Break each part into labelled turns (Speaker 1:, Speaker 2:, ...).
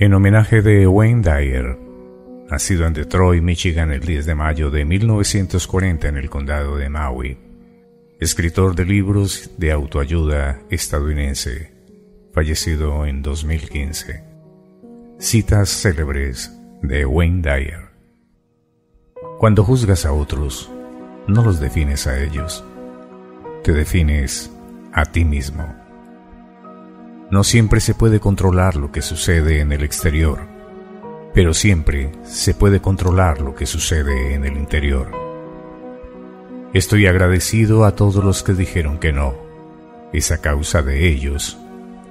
Speaker 1: En homenaje de Wayne Dyer, nacido en Detroit, Michigan el 10 de mayo de 1940 en el condado de Maui, escritor de libros de autoayuda estadounidense, fallecido en 2015. Citas célebres de Wayne Dyer. Cuando juzgas a otros, no los defines a ellos, te defines a ti mismo. No siempre se puede controlar lo que sucede en el exterior, pero siempre se puede controlar lo que sucede en el interior. Estoy agradecido a todos los que dijeron que no. Es a causa de ellos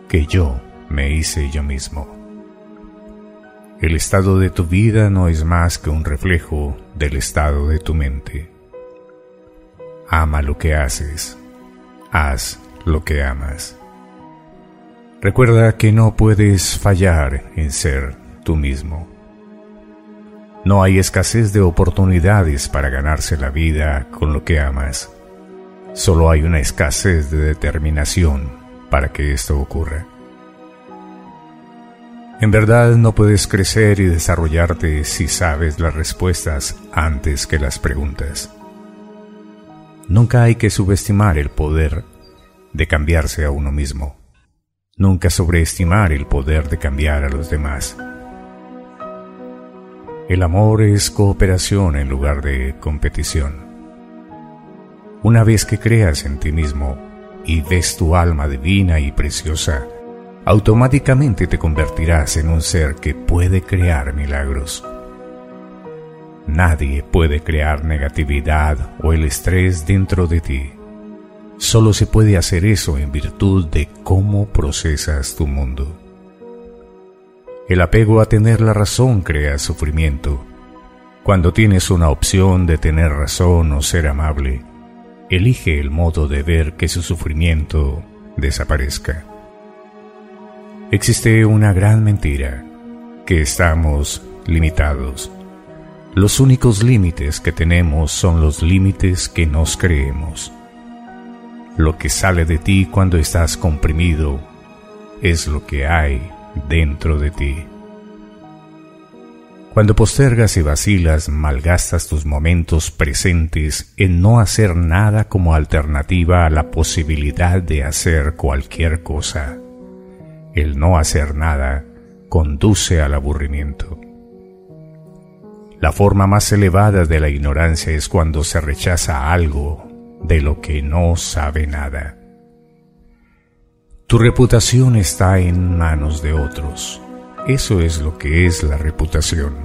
Speaker 1: que yo me hice yo mismo. El estado de tu vida no es más que un reflejo del estado de tu mente. Ama lo que haces. Haz lo que amas. Recuerda que no puedes fallar en ser tú mismo. No hay escasez de oportunidades para ganarse la vida con lo que amas. Solo hay una escasez de determinación para que esto ocurra. En verdad no puedes crecer y desarrollarte si sabes las respuestas antes que las preguntas. Nunca hay que subestimar el poder de cambiarse a uno mismo. Nunca sobreestimar el poder de cambiar a los demás. El amor es cooperación en lugar de competición. Una vez que creas en ti mismo y ves tu alma divina y preciosa, automáticamente te convertirás en un ser que puede crear milagros. Nadie puede crear negatividad o el estrés dentro de ti. Solo se puede hacer eso en virtud de cómo procesas tu mundo. El apego a tener la razón crea sufrimiento. Cuando tienes una opción de tener razón o ser amable, elige el modo de ver que su sufrimiento desaparezca. Existe una gran mentira, que estamos limitados. Los únicos límites que tenemos son los límites que nos creemos. Lo que sale de ti cuando estás comprimido es lo que hay dentro de ti. Cuando postergas y vacilas, malgastas tus momentos presentes en no hacer nada como alternativa a la posibilidad de hacer cualquier cosa. El no hacer nada conduce al aburrimiento. La forma más elevada de la ignorancia es cuando se rechaza algo de lo que no sabe nada. Tu reputación está en manos de otros. Eso es lo que es la reputación.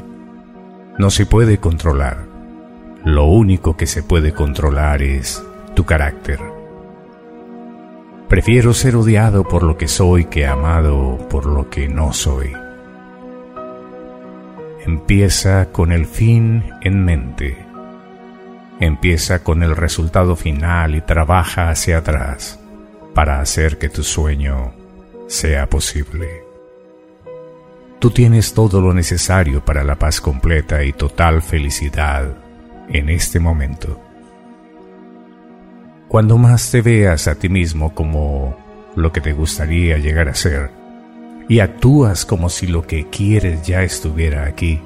Speaker 1: No se puede controlar. Lo único que se puede controlar es tu carácter. Prefiero ser odiado por lo que soy que amado por lo que no soy. Empieza con el fin en mente Empieza con el resultado final y trabaja hacia atrás para hacer que tu sueño sea posible. Tú tienes todo lo necesario para la paz completa y total felicidad en este momento. Cuando más te veas a ti mismo como lo que te gustaría llegar a ser y actúas como si lo que quieres ya estuviera aquí,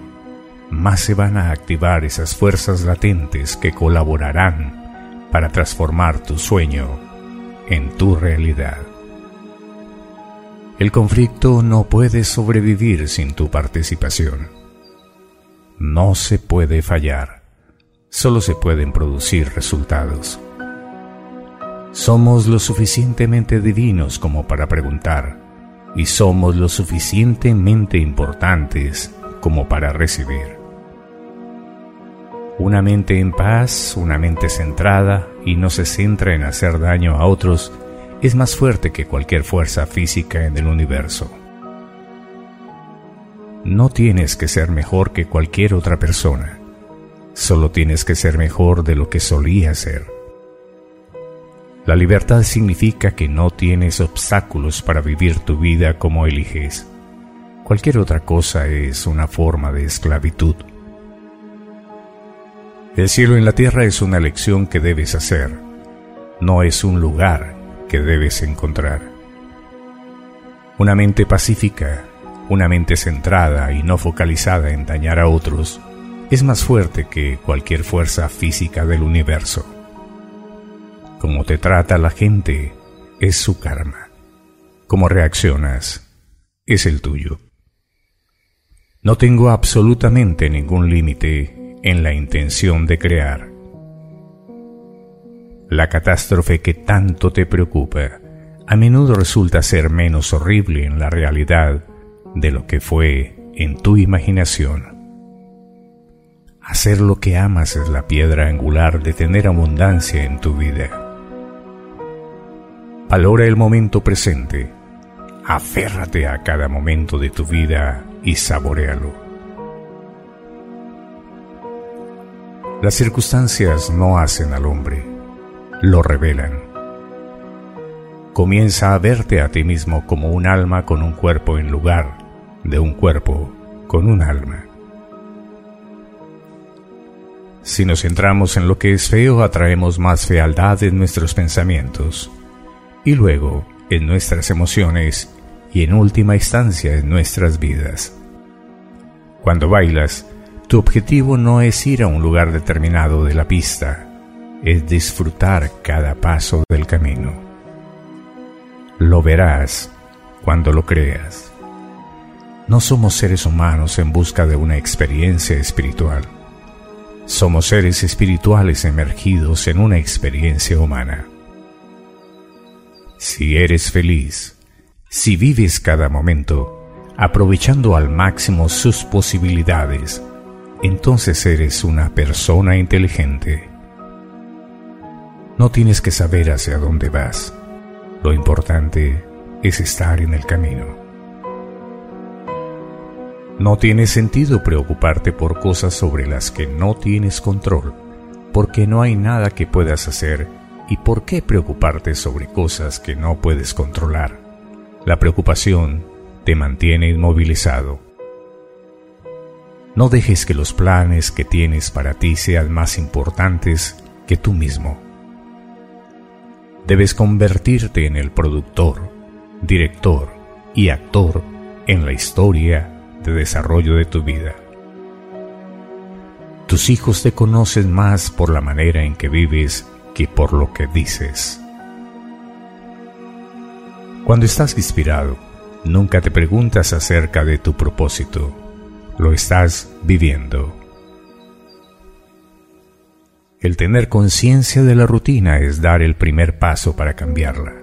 Speaker 1: más se van a activar esas fuerzas latentes que colaborarán para transformar tu sueño en tu realidad. El conflicto no puede sobrevivir sin tu participación. No se puede fallar, solo se pueden producir resultados. Somos lo suficientemente divinos como para preguntar y somos lo suficientemente importantes como para recibir. Una mente en paz, una mente centrada y no se centra en hacer daño a otros, es más fuerte que cualquier fuerza física en el universo. No tienes que ser mejor que cualquier otra persona, solo tienes que ser mejor de lo que solía ser. La libertad significa que no tienes obstáculos para vivir tu vida como eliges. Cualquier otra cosa es una forma de esclavitud. El cielo en la tierra es una lección que debes hacer, no es un lugar que debes encontrar. Una mente pacífica una mente centrada y no focalizada en dañar a otros, es más fuerte que cualquier fuerza física del universo. Como te trata la gente es su karma. Como reaccionas es el tuyo. No tengo absolutamente ningún límite en la intención de crear. La catástrofe que tanto te preocupa a menudo resulta ser menos horrible en la realidad de lo que fue en tu imaginación. Hacer lo que amas es la piedra angular de tener abundancia en tu vida. Valora el momento presente. Aférrate a cada momento de tu vida y saborealo. Las circunstancias no hacen al hombre, lo revelan. Comienza a verte a ti mismo como un alma con un cuerpo en lugar de un cuerpo con un alma. Si nos centramos en lo que es feo, atraemos más fealdad en nuestros pensamientos y luego en nuestras emociones y en última instancia en nuestras vidas. Cuando bailas, tu objetivo no es ir a un lugar determinado de la pista, es disfrutar cada paso del camino. Lo verás cuando lo creas. No somos seres humanos en busca de una experiencia espiritual somos seres espirituales emergidos en una experiencia humana. Si eres feliz, si vives cada momento, aprovechando al máximo sus posibilidades, entonces eres una persona inteligente. No tienes que saber hacia dónde vas. Lo importante es estar en el camino. No tiene sentido preocuparte por cosas sobre las que no tienes control, porque no hay nada que puedas hacer y por qué preocuparte sobre cosas que no puedes controlar. La preocupación te mantiene inmovilizado. No dejes que los planes que tienes para ti sean más importantes que tú mismo. Debes convertirte en el productor, director y actor en la historia de desarrollo de tu vida. Tus hijos te conocen más por la manera en que vives que por lo que dices. Cuando estás inspirado, nunca te preguntas acerca de tu propósito, lo estás viviendo. El tener conciencia de la rutina es dar el primer paso para cambiarla.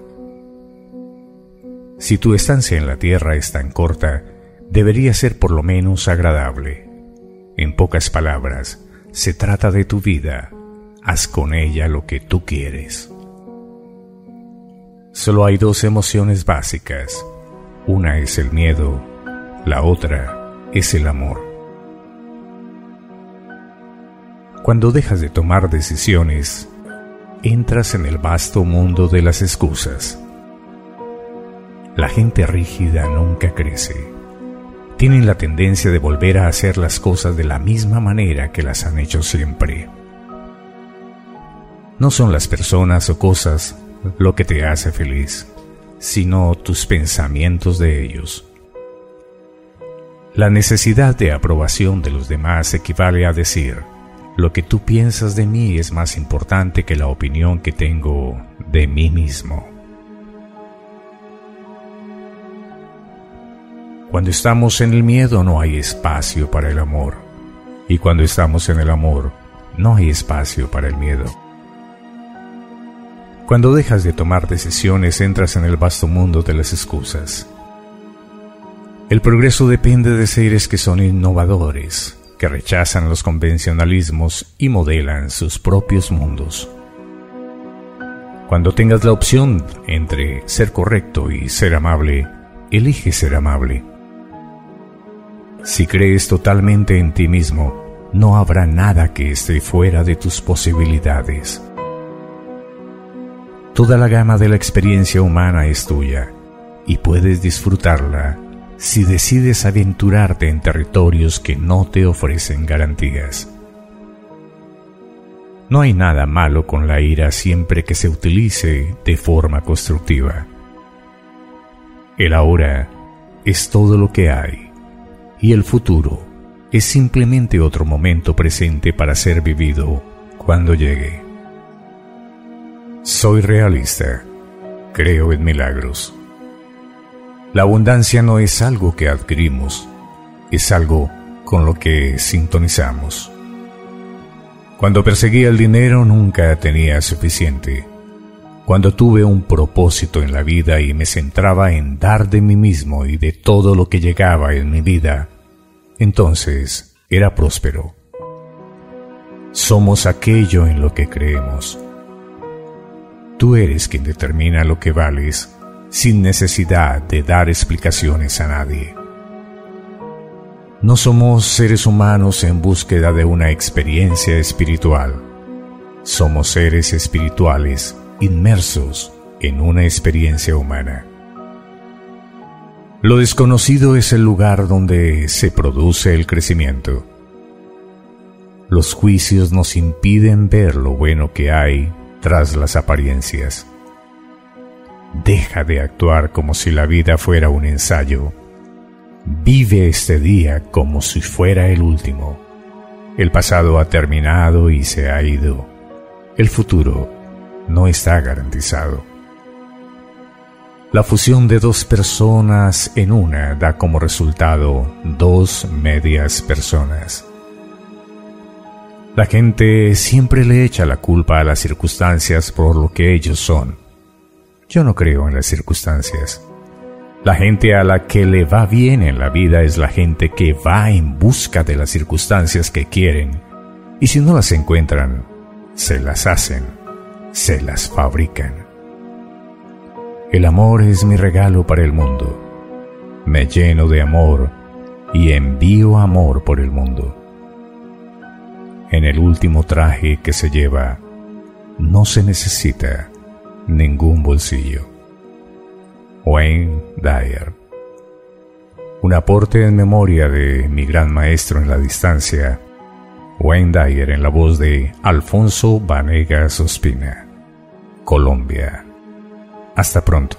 Speaker 1: Si tu estancia en la Tierra es tan corta, debería ser por lo menos agradable. En pocas palabras, se trata de tu vida, haz con ella lo que tú quieres. Solo hay dos emociones básicas, una es el miedo, la otra es el amor. Cuando dejas de tomar decisiones, entras en el vasto mundo de las excusas. La gente rígida nunca crece tienen la tendencia de volver a hacer las cosas de la misma manera que las han hecho siempre. No son las personas o cosas lo que te hace feliz, sino tus pensamientos de ellos. La necesidad de aprobación de los demás equivale a decir, lo que tú piensas de mí es más importante que la opinión que tengo de mí mismo. Cuando estamos en el miedo no hay espacio para el amor. Y cuando estamos en el amor, no hay espacio para el miedo. Cuando dejas de tomar decisiones entras en el vasto mundo de las excusas. El progreso depende de seres que son innovadores, que rechazan los convencionalismos y modelan sus propios mundos. Cuando tengas la opción entre ser correcto y ser amable, elige ser amable. Si crees totalmente en ti mismo, no habrá nada que esté fuera de tus posibilidades. Toda la gama de la experiencia humana es tuya y puedes disfrutarla si decides aventurarte en territorios que no te ofrecen garantías. No hay nada malo con la ira siempre que se utilice de forma constructiva. El ahora es todo lo que hay y el futuro es simplemente otro momento presente para ser vivido cuando llegue. Soy realista, creo en milagros. La abundancia no es algo que adquirimos, es algo con lo que sintonizamos. Cuando perseguía el dinero nunca tenía suficiente. Cuando tuve un propósito en la vida y me centraba en dar de mí mismo y de todo lo que llegaba en mi vida, entonces era próspero. Somos aquello en lo que creemos. Tú eres quien determina lo que vales sin necesidad de dar explicaciones a nadie. No somos seres humanos en búsqueda de una experiencia espiritual. Somos seres espirituales inmersos en una experiencia humana. Lo desconocido es el lugar donde se produce el crecimiento. Los juicios nos impiden ver lo bueno que hay tras las apariencias. Deja de actuar como si la vida fuera un ensayo. Vive este día como si fuera el último. El pasado ha terminado y se ha ido. El futuro no está garantizado. La fusión de dos personas en una da como resultado dos medias personas. La gente siempre le echa la culpa a las circunstancias por lo que ellos son. Yo no creo en las circunstancias. La gente a la que le va bien en la vida es la gente que va en busca de las circunstancias que quieren y si no las encuentran, se las hacen, se las fabrican. El amor es mi regalo para el mundo. Me lleno de amor y envío amor por el mundo. En el último traje que se lleva, no se necesita ningún bolsillo. Wayne Dyer. Un aporte en memoria de mi gran maestro en la distancia, Wayne Dyer en la voz de Alfonso Vanegas Ospina, Colombia. Hasta pronto.